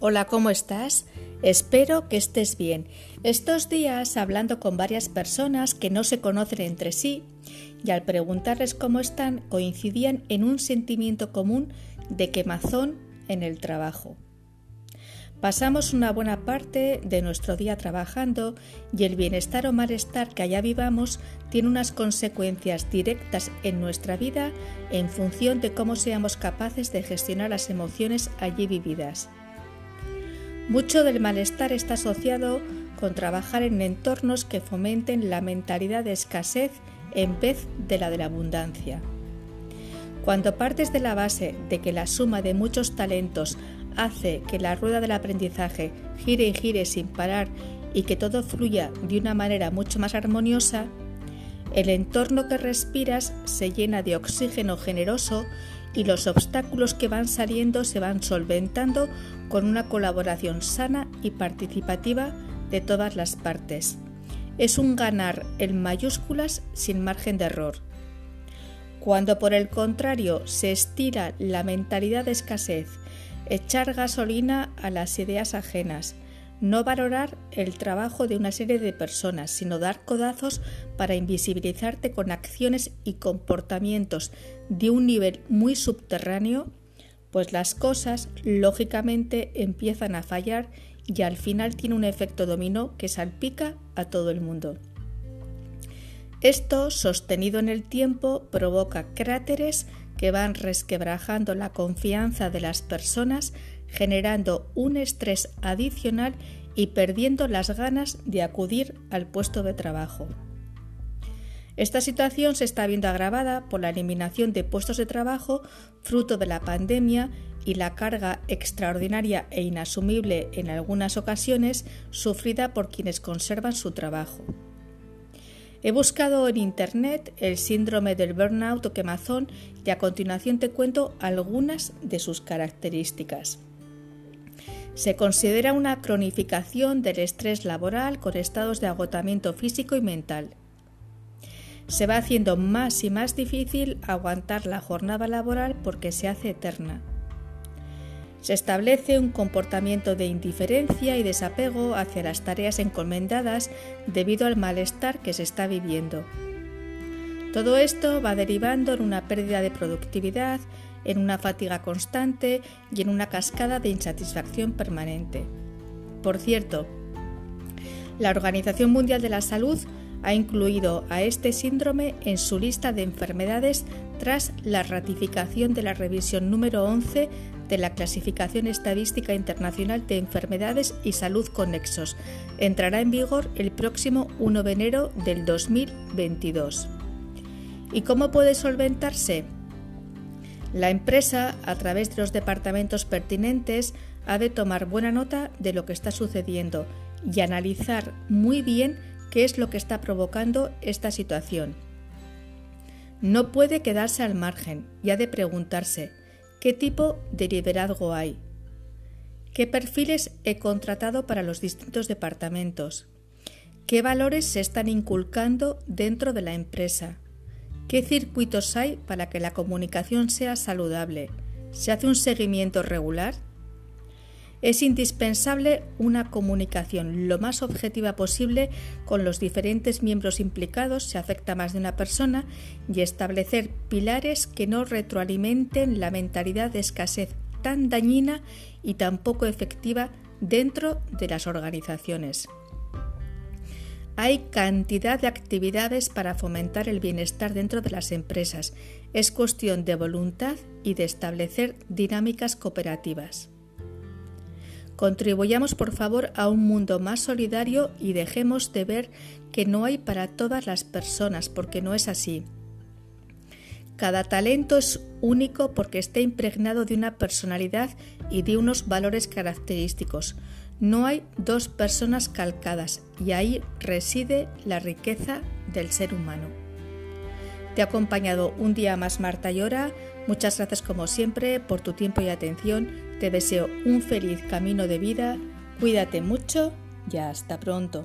Hola, ¿cómo estás? Espero que estés bien. Estos días, hablando con varias personas que no se conocen entre sí, y al preguntarles cómo están, coincidían en un sentimiento común de quemazón en el trabajo. Pasamos una buena parte de nuestro día trabajando y el bienestar o malestar que allá vivamos tiene unas consecuencias directas en nuestra vida en función de cómo seamos capaces de gestionar las emociones allí vividas. Mucho del malestar está asociado con trabajar en entornos que fomenten la mentalidad de escasez en vez de la de la abundancia. Cuando partes de la base de que la suma de muchos talentos hace que la rueda del aprendizaje gire y gire sin parar y que todo fluya de una manera mucho más armoniosa, el entorno que respiras se llena de oxígeno generoso y los obstáculos que van saliendo se van solventando con una colaboración sana y participativa de todas las partes. Es un ganar en mayúsculas sin margen de error. Cuando por el contrario se estira la mentalidad de escasez, echar gasolina a las ideas ajenas, no valorar el trabajo de una serie de personas, sino dar codazos para invisibilizarte con acciones y comportamientos de un nivel muy subterráneo, pues las cosas lógicamente empiezan a fallar y al final tiene un efecto dominó que salpica a todo el mundo. Esto, sostenido en el tiempo, provoca cráteres que van resquebrajando la confianza de las personas, generando un estrés adicional y perdiendo las ganas de acudir al puesto de trabajo. Esta situación se está viendo agravada por la eliminación de puestos de trabajo fruto de la pandemia y la carga extraordinaria e inasumible en algunas ocasiones sufrida por quienes conservan su trabajo. He buscado en Internet el síndrome del burnout o quemazón y a continuación te cuento algunas de sus características. Se considera una cronificación del estrés laboral con estados de agotamiento físico y mental se va haciendo más y más difícil aguantar la jornada laboral porque se hace eterna. Se establece un comportamiento de indiferencia y desapego hacia las tareas encomendadas debido al malestar que se está viviendo. Todo esto va derivando en una pérdida de productividad, en una fatiga constante y en una cascada de insatisfacción permanente. Por cierto, la Organización Mundial de la Salud ha incluido a este síndrome en su lista de enfermedades tras la ratificación de la revisión número 11 de la Clasificación Estadística Internacional de Enfermedades y Salud Conexos. Entrará en vigor el próximo 1 de enero del 2022. ¿Y cómo puede solventarse? La empresa, a través de los departamentos pertinentes, ha de tomar buena nota de lo que está sucediendo y analizar muy bien qué es lo que está provocando esta situación. No puede quedarse al margen y ha de preguntarse qué tipo de liderazgo hay, qué perfiles he contratado para los distintos departamentos, qué valores se están inculcando dentro de la empresa, qué circuitos hay para que la comunicación sea saludable, se hace un seguimiento regular es indispensable una comunicación lo más objetiva posible con los diferentes miembros implicados si afecta más de una persona y establecer pilares que no retroalimenten la mentalidad de escasez tan dañina y tan poco efectiva dentro de las organizaciones. Hay cantidad de actividades para fomentar el bienestar dentro de las empresas. Es cuestión de voluntad y de establecer dinámicas cooperativas. Contribuyamos por favor a un mundo más solidario y dejemos de ver que no hay para todas las personas, porque no es así. Cada talento es único porque está impregnado de una personalidad y de unos valores característicos. No hay dos personas calcadas y ahí reside la riqueza del ser humano. Te ha acompañado un día más Marta Llora. Muchas gracias como siempre por tu tiempo y atención. Te deseo un feliz camino de vida. Cuídate mucho y hasta pronto.